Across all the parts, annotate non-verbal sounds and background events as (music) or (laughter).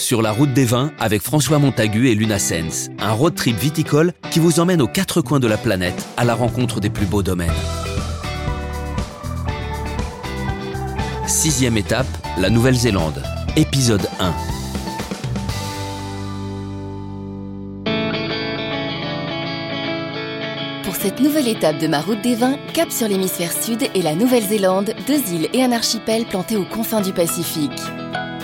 Sur la route des vins avec François Montagu et Luna Sens, un road trip viticole qui vous emmène aux quatre coins de la planète à la rencontre des plus beaux domaines. Sixième étape, la Nouvelle-Zélande. Épisode 1. Pour cette nouvelle étape de ma route des vins, cap sur l'hémisphère sud et la Nouvelle-Zélande, deux îles et un archipel plantés aux confins du Pacifique.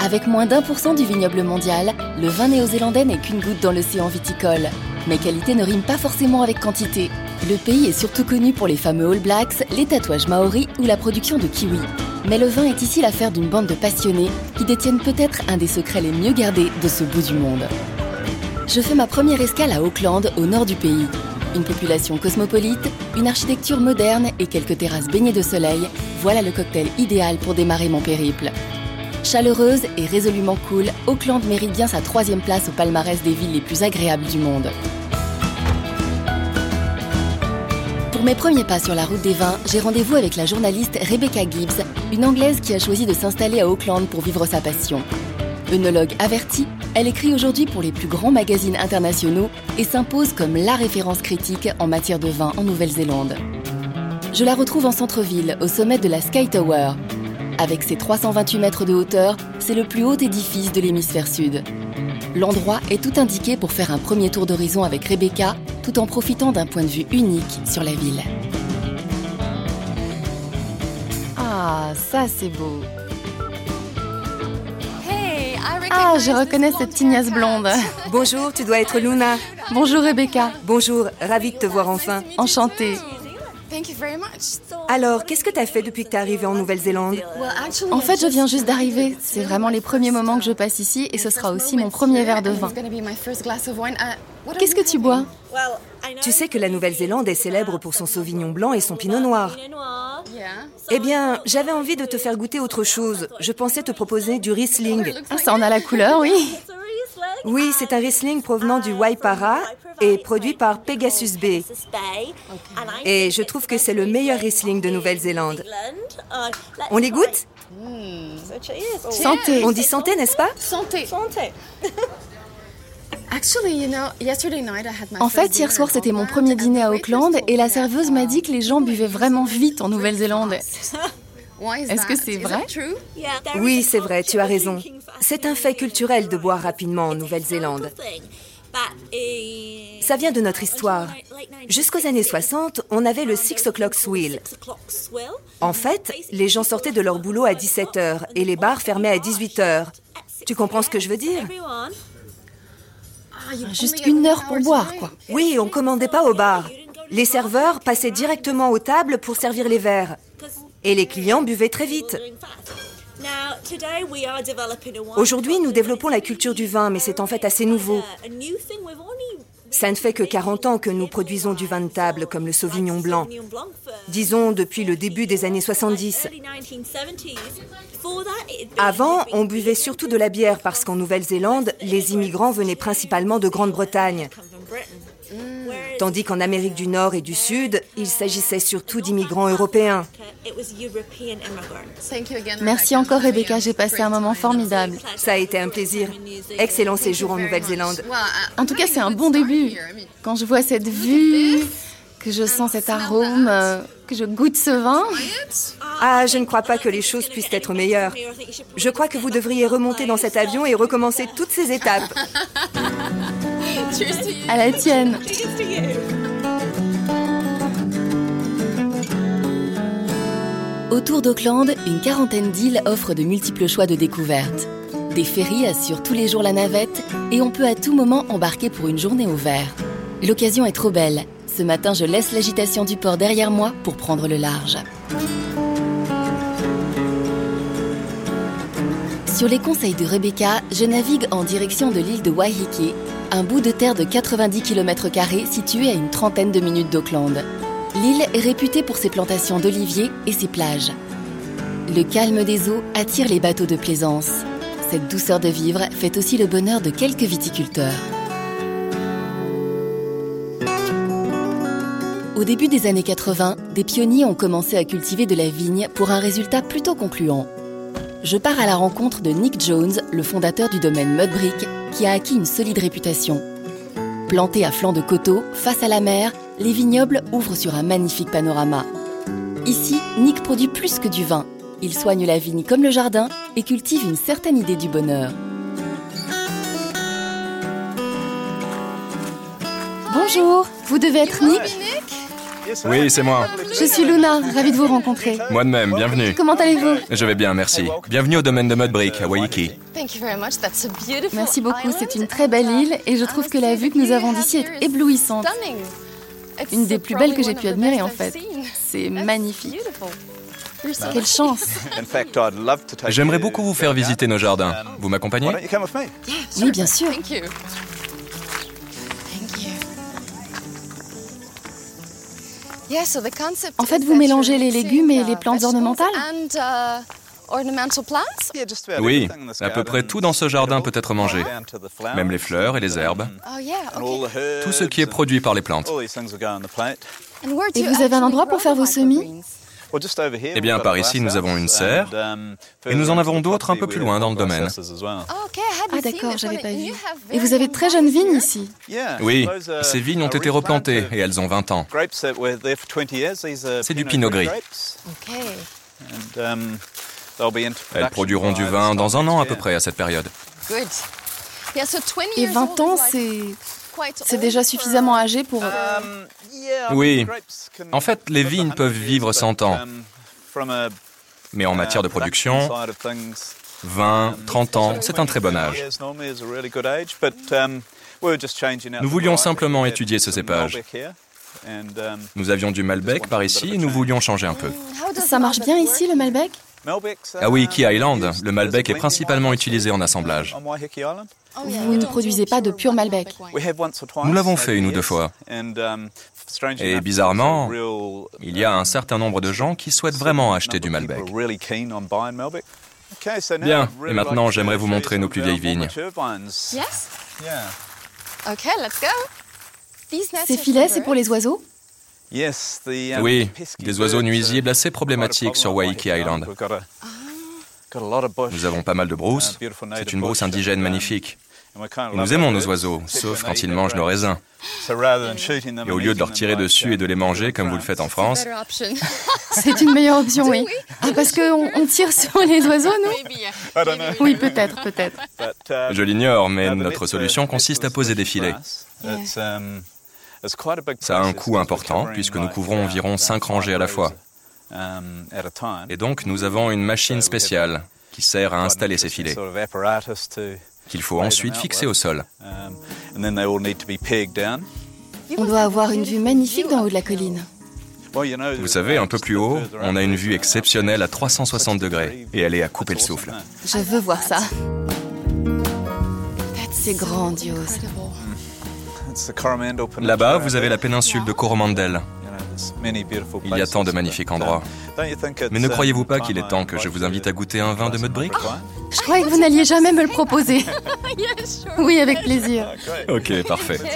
Avec moins d'un pour cent du vignoble mondial, le vin néo-zélandais n'est qu'une goutte dans l'océan viticole. Mais qualité ne rime pas forcément avec quantité. Le pays est surtout connu pour les fameux All Blacks, les tatouages maoris ou la production de kiwi. Mais le vin est ici l'affaire d'une bande de passionnés qui détiennent peut-être un des secrets les mieux gardés de ce bout du monde. Je fais ma première escale à Auckland, au nord du pays. Une population cosmopolite, une architecture moderne et quelques terrasses baignées de soleil, voilà le cocktail idéal pour démarrer mon périple. Chaleureuse et résolument cool, Auckland mérite bien sa troisième place au palmarès des villes les plus agréables du monde. Pour mes premiers pas sur la route des vins, j'ai rendez-vous avec la journaliste Rebecca Gibbs, une Anglaise qui a choisi de s'installer à Auckland pour vivre sa passion. Œnologue avertie, elle écrit aujourd'hui pour les plus grands magazines internationaux et s'impose comme la référence critique en matière de vin en Nouvelle-Zélande. Je la retrouve en centre-ville, au sommet de la Sky Tower. Avec ses 328 mètres de hauteur, c'est le plus haut édifice de l'hémisphère sud. L'endroit est tout indiqué pour faire un premier tour d'horizon avec Rebecca, tout en profitant d'un point de vue unique sur la ville. Ah, ça c'est beau. Ah, je reconnais cette tignasse blonde. Bonjour, tu dois être Luna. Bonjour Rebecca. Bonjour, ravie de te voir enfin. Enchantée. Alors, qu'est-ce que t'as fait depuis que t'es arrivée en Nouvelle-Zélande En fait, je viens juste d'arriver. C'est vraiment les premiers moments que je passe ici et ce sera aussi mon premier verre de vin. Qu'est-ce que tu bois? Tu sais que la Nouvelle-Zélande est célèbre pour son sauvignon blanc et son pinot noir. Eh bien, j'avais envie de te faire goûter autre chose. Je pensais te proposer du Riesling. Ah, ça en a la couleur, oui. Oui, c'est un Riesling provenant du Waipara et produit par Pegasus Bay. Et je trouve que c'est le meilleur Riesling de Nouvelle-Zélande. On les goûte? Santé. On dit santé, n'est-ce pas? Santé. En fait, hier soir, c'était mon premier dîner à Auckland et la serveuse m'a dit que les gens buvaient vraiment vite en Nouvelle-Zélande. Est-ce que c'est vrai? Oui, c'est vrai, tu as raison. C'est un fait culturel de boire rapidement en Nouvelle-Zélande. Ça vient de notre histoire. Jusqu'aux années 60, on avait le Six O'Clock Swill. En fait, les gens sortaient de leur boulot à 17h et les bars fermaient à 18h. Tu comprends ce que je veux dire? Juste une heure pour boire, quoi. Oui, on commandait pas au bar. Les serveurs passaient directement aux tables pour servir les verres. Et les clients buvaient très vite. Aujourd'hui, nous développons la culture du vin, mais c'est en fait assez nouveau. Ça ne fait que 40 ans que nous produisons du vin de table comme le Sauvignon blanc. Disons depuis le début des années 70. Avant, on buvait surtout de la bière parce qu'en Nouvelle-Zélande, les immigrants venaient principalement de Grande-Bretagne. Tandis qu'en Amérique du Nord et du Sud, il s'agissait surtout d'immigrants européens. Merci encore Rebecca, j'ai passé un moment formidable. Ça a été un plaisir. Excellent séjour en Nouvelle-Zélande. En tout cas, c'est un bon début. Quand je vois cette vue, que je sens cet arôme, que je goûte ce vin. Ah, je ne crois pas que les choses puissent être meilleures. Je crois que vous devriez remonter dans cet avion et recommencer toutes ces étapes. (laughs) À la tienne. Autour d'Auckland, une quarantaine d'îles offrent de multiples choix de découvertes. Des ferries assurent tous les jours la navette et on peut à tout moment embarquer pour une journée au vert. L'occasion est trop belle. Ce matin, je laisse l'agitation du port derrière moi pour prendre le large. Sur les conseils de Rebecca, je navigue en direction de l'île de Waiheke, un bout de terre de 90 km situé à une trentaine de minutes d'Auckland. L'île est réputée pour ses plantations d'oliviers et ses plages. Le calme des eaux attire les bateaux de plaisance. Cette douceur de vivre fait aussi le bonheur de quelques viticulteurs. Au début des années 80, des pionniers ont commencé à cultiver de la vigne pour un résultat plutôt concluant. je pars à la rencontre de Nick Jones, le fondateur du domaine Mudbrick, qui a acquis une solide réputation. Plantés à flanc de coteaux, face à la mer, les vignobles ouvrent sur un magnifique panorama. Ici, Nick produit plus que du vin. Il soigne la vigne comme le jardin et cultive une certaine idée du bonheur. Bonjour, vous devez être Nick Oui, c'est moi. Je suis Luna, ravie de vous rencontrer. Moi de même, bienvenue. Comment allez-vous Je vais bien, merci. Bienvenue au domaine de Mudbrick, à Waikiki. Merci beaucoup, c'est une très belle île et je trouve que la vue que nous avons d'ici est éblouissante. Une des plus belles que j'ai pu admirer en fait. C'est magnifique. Quelle chance J'aimerais beaucoup vous faire visiter nos jardins. Vous m'accompagnez? Oui, bien sûr. En fait, vous mélangez les légumes et les plantes ornementales. Oui, à peu près tout dans ce jardin peut être mangé. Même les fleurs et les herbes. Tout ce qui est produit par les plantes. Et vous avez un endroit pour faire vos semis? Eh bien, par ici, nous avons une serre, et nous en avons d'autres un peu plus loin dans le domaine. Ah d'accord, j'avais pas vu. Et vous avez de très jeunes vignes ici Oui, ces vignes ont été replantées et elles ont 20 ans. C'est du pinot gris. Elles produiront du vin dans un an à peu près à cette période. Et 20 ans, c'est... C'est déjà suffisamment âgé pour... Oui. En fait, les vignes peuvent vivre 100 ans. Mais en matière de production, 20, 30 ans, c'est un très bon âge. Nous voulions simplement étudier ce cépage. Nous avions du Malbec par ici et nous voulions changer un peu. Ça marche bien ici, le Malbec? À Waikiki Island, le Malbec est principalement utilisé en assemblage. Vous ne produisez pas de pur Malbec. Nous l'avons fait une ou deux fois. Et bizarrement, il y a un certain nombre de gens qui souhaitent vraiment acheter du Malbec. Bien, et maintenant j'aimerais vous montrer nos plus vieilles vignes. Ces filets, c'est pour les oiseaux? Oui, des oiseaux nuisibles assez problématiques sur Waikiki Island. Nous avons pas mal de brousses. C'est une brousse indigène magnifique. Nous aimons nos oiseaux, sauf quand ils mangent nos raisins. Et au lieu de leur tirer dessus et de les manger comme vous le faites en France, (laughs) C'est une meilleure option, oui. Ah, parce qu'on on tire sur les oiseaux, nous Oui, peut-être, peut-être. je l'ignore, mais notre solution consiste à poser des filets. Ça a un coût important puisque nous couvrons environ 5 rangées à la fois. Et donc nous avons une machine spéciale qui sert à installer ces filets, qu'il faut ensuite fixer au sol. On doit avoir une vue magnifique d'en haut de la colline. Vous savez, un peu plus haut, on a une vue exceptionnelle à 360 degrés et elle est à couper le souffle. Je veux voir ça. C'est grandiose. Là-bas, vous avez la péninsule de Coromandel. Il y a tant de magnifiques endroits. Mais ne croyez-vous pas qu'il est temps que je vous invite à goûter un vin de Mudbrick? Je croyais que vous n'alliez jamais me le proposer. (laughs) Oui, avec plaisir. Ok, parfait. (laughs)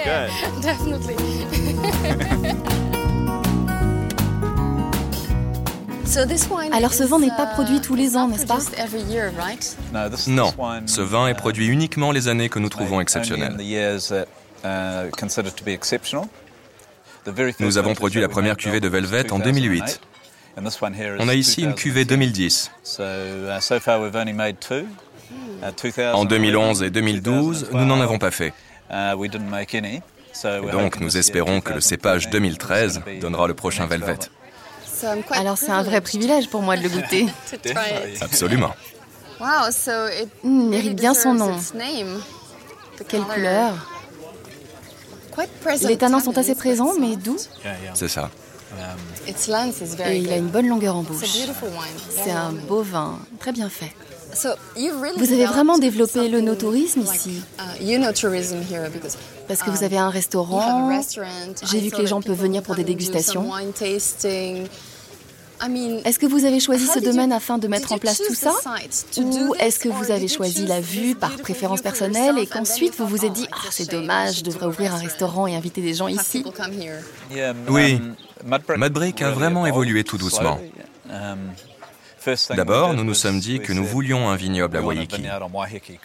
(laughs) Alors ce vin n'est pas produit tous les ans, n'est-ce pas Non, ce vin est produit uniquement les années que nous trouvons exceptionnelles. Nous avons produit la première cuvée de Velvet en 2008. On a ici une cuvée 2010. En 2011 et 2012, nous n'en avons pas fait. Et donc nous espérons que le cépage 2013 donnera le prochain Velvet. Alors c'est un vrai privilège pour moi de le (laughs) goûter. Absolument. Il mérite bien son nom. Quelle couleur Les tanins sont assez présents, mais doux. C'est ça. Et il a une bonne longueur en bouche. C'est un beau vin, très bien fait. Vous avez vraiment développé le no-tourisme ici Parce que vous avez un restaurant, j'ai vu que les gens peuvent venir pour des dégustations. Est-ce que vous avez choisi ce domaine afin de mettre en place tout ça Ou est-ce que vous avez choisi la vue par préférence personnelle et qu'ensuite vous vous êtes dit Ah, c'est dommage, je devrais ouvrir un restaurant et inviter des gens ici. Oui, Mudbrick a vraiment évolué tout doucement. D'abord, nous nous sommes dit que nous voulions un vignoble à Waiheke,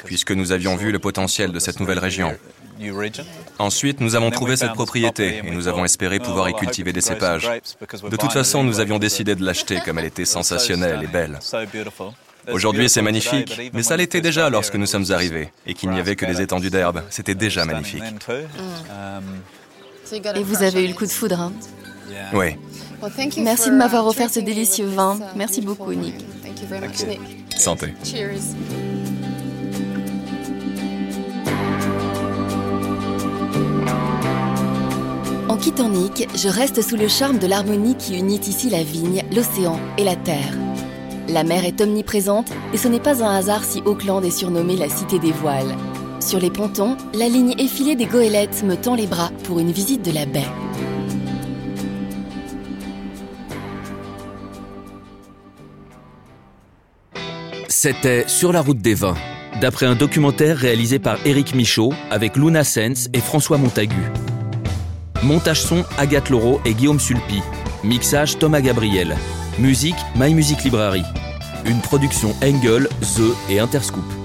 puisque nous avions vu le potentiel de cette nouvelle région. Ensuite, nous avons trouvé cette propriété et nous avons espéré pouvoir y cultiver des cépages. De toute façon, nous avions décidé de l'acheter comme elle était sensationnelle et belle. Aujourd'hui, c'est magnifique, mais ça l'était déjà lorsque nous sommes arrivés et qu'il n'y avait que des étendues d'herbe. C'était déjà magnifique. Et vous avez eu le coup de foudre, hein? Oui. Merci de m'avoir offert ce délicieux vin. Merci beaucoup, Nick. Santé. En quittant Nick, je reste sous le charme de l'harmonie qui unit ici la vigne, l'océan et la terre. La mer est omniprésente et ce n'est pas un hasard si Auckland est surnommée la cité des voiles. Sur les pontons, la ligne effilée des goélettes me tend les bras pour une visite de la baie. C'était Sur la route des vins, d'après un documentaire réalisé par Éric Michaud avec Luna Sens et François Montagu. Montage son Agathe Laureau et Guillaume Sulpi. Mixage Thomas Gabriel. Musique My Music Library. Une production Engel, The et Interscoop.